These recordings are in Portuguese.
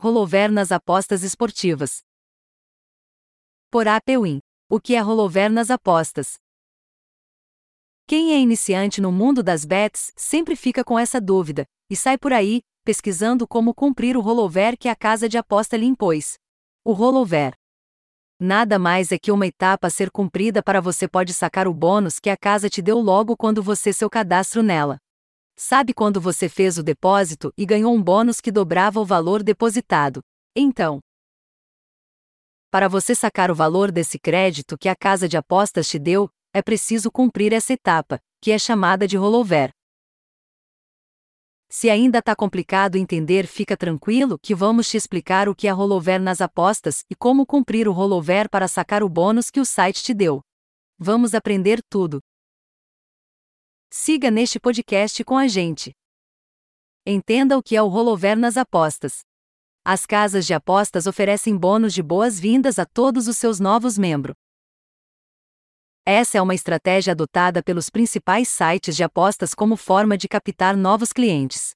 Rolover nas apostas esportivas. Por APWin. O que é rolover nas apostas? Quem é iniciante no mundo das bets sempre fica com essa dúvida, e sai por aí, pesquisando como cumprir o rolover que a casa de aposta lhe impôs. O rolover. Nada mais é que uma etapa a ser cumprida para você pode sacar o bônus que a casa te deu logo quando você seu cadastro nela. Sabe quando você fez o depósito e ganhou um bônus que dobrava o valor depositado? Então, para você sacar o valor desse crédito que a casa de apostas te deu, é preciso cumprir essa etapa, que é chamada de rollover. Se ainda tá complicado entender, fica tranquilo que vamos te explicar o que é rollover nas apostas e como cumprir o rollover para sacar o bônus que o site te deu. Vamos aprender tudo. Siga neste podcast com a gente. Entenda o que é o rollover nas apostas. As casas de apostas oferecem bônus de boas-vindas a todos os seus novos membros. Essa é uma estratégia adotada pelos principais sites de apostas como forma de captar novos clientes.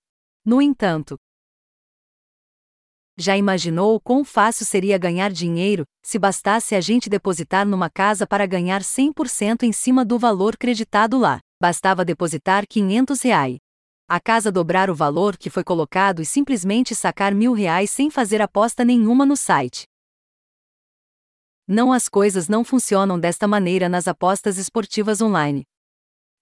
No entanto, já imaginou quão fácil seria ganhar dinheiro se bastasse a gente depositar numa casa para ganhar 100% em cima do valor creditado lá? Bastava depositar 500 reais. A casa dobrar o valor que foi colocado e simplesmente sacar mil reais sem fazer aposta nenhuma no site. Não as coisas não funcionam desta maneira nas apostas esportivas online.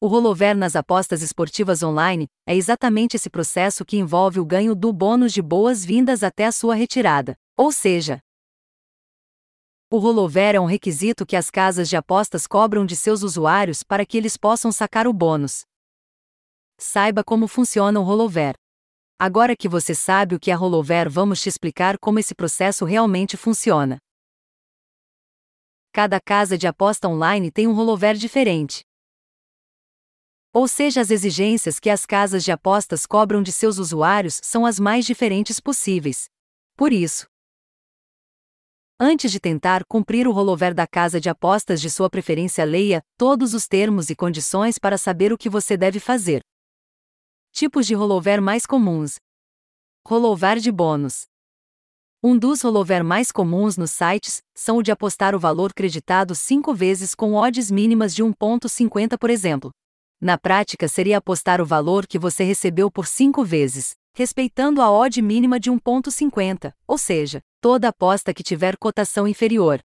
O rollover nas apostas esportivas online é exatamente esse processo que envolve o ganho do bônus de boas-vindas até a sua retirada. Ou seja, o rollover é um requisito que as casas de apostas cobram de seus usuários para que eles possam sacar o bônus. Saiba como funciona o rollover. Agora que você sabe o que é rollover, vamos te explicar como esse processo realmente funciona. Cada casa de aposta online tem um rollover diferente. Ou seja, as exigências que as casas de apostas cobram de seus usuários são as mais diferentes possíveis. Por isso, Antes de tentar cumprir o rollover da casa de apostas de sua preferência, leia todos os termos e condições para saber o que você deve fazer. Tipos de rollover mais comuns: Rollover de bônus. Um dos rollover mais comuns nos sites são o de apostar o valor creditado cinco vezes com odds mínimas de 1,50, por exemplo. Na prática, seria apostar o valor que você recebeu por cinco vezes, respeitando a odd mínima de 1,50, ou seja, toda aposta que tiver cotação inferior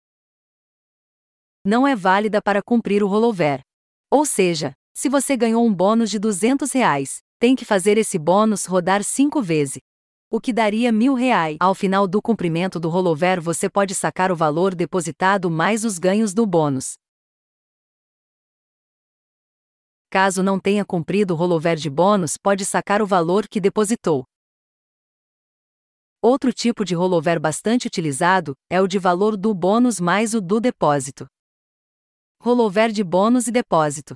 não é válida para cumprir o rollover. Ou seja, se você ganhou um bônus de 200 reais, tem que fazer esse bônus rodar 5 vezes, o que daria mil reais. Ao final do cumprimento do rollover você pode sacar o valor depositado mais os ganhos do bônus. Caso não tenha cumprido o rollover de bônus, pode sacar o valor que depositou. Outro tipo de rollover bastante utilizado é o de valor do bônus mais o do depósito. Rollover de bônus e depósito.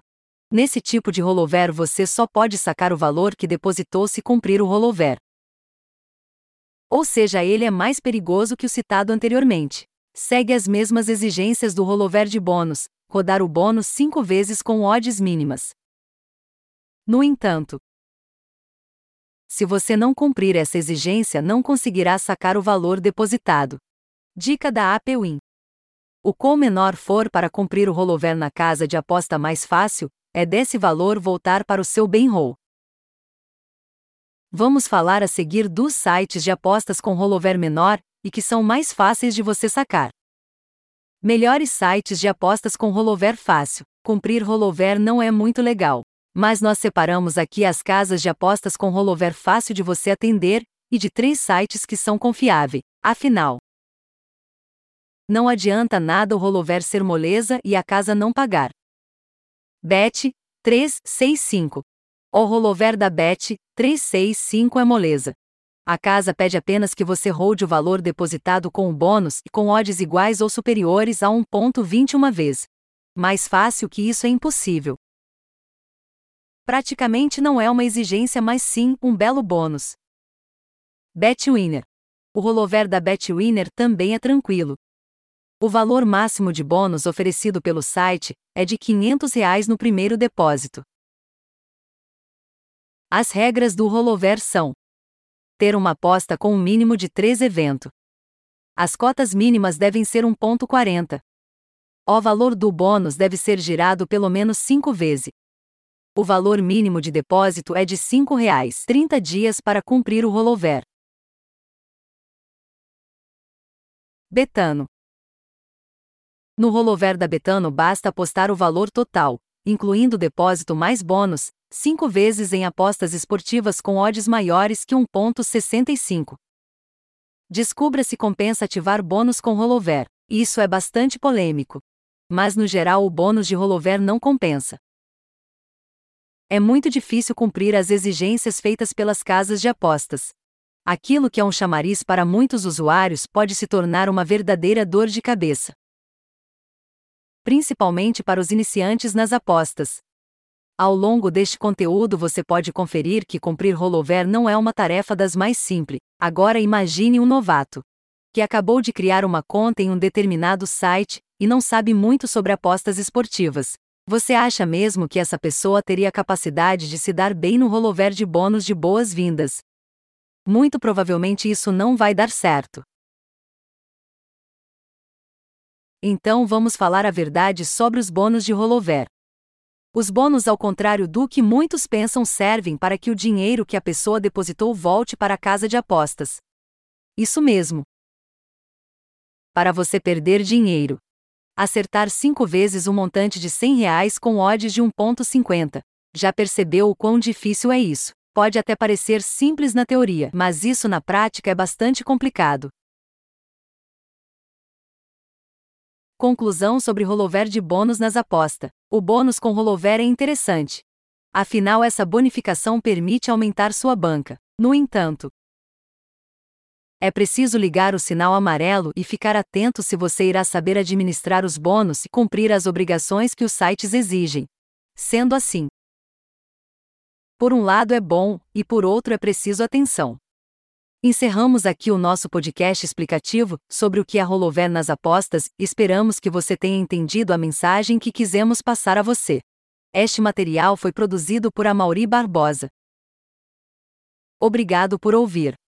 Nesse tipo de rollover você só pode sacar o valor que depositou se cumprir o rollover. Ou seja, ele é mais perigoso que o citado anteriormente. Segue as mesmas exigências do rollover de bônus, rodar o bônus cinco vezes com odds mínimas. No entanto, se você não cumprir essa exigência, não conseguirá sacar o valor depositado. Dica da APWin. O quão menor for para cumprir o rollover na casa de aposta mais fácil, é desse valor voltar para o seu bankroll. Vamos falar a seguir dos sites de apostas com rollover menor e que são mais fáceis de você sacar. Melhores sites de apostas com rollover fácil. Cumprir rollover não é muito legal. Mas nós separamos aqui as casas de apostas com rollover fácil de você atender e de três sites que são confiáveis. Afinal, não adianta nada o rollover ser moleza e a casa não pagar. Bet 365. O rollover da Bet 365 é moleza. A casa pede apenas que você holde o valor depositado com o bônus e com odds iguais ou superiores a 1.21 vezes. Mais fácil que isso é impossível. Praticamente não é uma exigência, mas sim um belo bônus. Betwinner. O rollover da Betwinner também é tranquilo. O valor máximo de bônus oferecido pelo site é de 500 reais no primeiro depósito. As regras do rollover são: ter uma aposta com um mínimo de 3 eventos. As cotas mínimas devem ser 1.40. O valor do bônus deve ser girado pelo menos 5 vezes. O valor mínimo de depósito é de R$ 5,00, 30 dias para cumprir o rollover. Betano. No rollover da Betano basta apostar o valor total, incluindo depósito mais bônus, 5 vezes em apostas esportivas com odds maiores que 1.65. Descubra se compensa ativar bônus com rollover. Isso é bastante polêmico. Mas no geral o bônus de rollover não compensa. É muito difícil cumprir as exigências feitas pelas casas de apostas. Aquilo que é um chamariz para muitos usuários pode se tornar uma verdadeira dor de cabeça. Principalmente para os iniciantes nas apostas. Ao longo deste conteúdo você pode conferir que cumprir rollover não é uma tarefa das mais simples. Agora imagine um novato que acabou de criar uma conta em um determinado site e não sabe muito sobre apostas esportivas. Você acha mesmo que essa pessoa teria capacidade de se dar bem no rollover de bônus de boas-vindas? Muito provavelmente isso não vai dar certo. Então vamos falar a verdade sobre os bônus de rollover. Os bônus, ao contrário do que muitos pensam, servem para que o dinheiro que a pessoa depositou volte para a casa de apostas. Isso mesmo. Para você perder dinheiro. Acertar cinco vezes o montante de 100 reais com odds de 1,50. Já percebeu o quão difícil é isso? Pode até parecer simples na teoria, mas isso na prática é bastante complicado. Conclusão sobre rollover de bônus nas apostas. O bônus com rollover é interessante. Afinal, essa bonificação permite aumentar sua banca. No entanto, é preciso ligar o sinal amarelo e ficar atento se você irá saber administrar os bônus e cumprir as obrigações que os sites exigem. Sendo assim, por um lado é bom, e por outro é preciso atenção. Encerramos aqui o nosso podcast explicativo sobre o que é rollover nas apostas esperamos que você tenha entendido a mensagem que quisemos passar a você. Este material foi produzido por Amauri Barbosa. Obrigado por ouvir.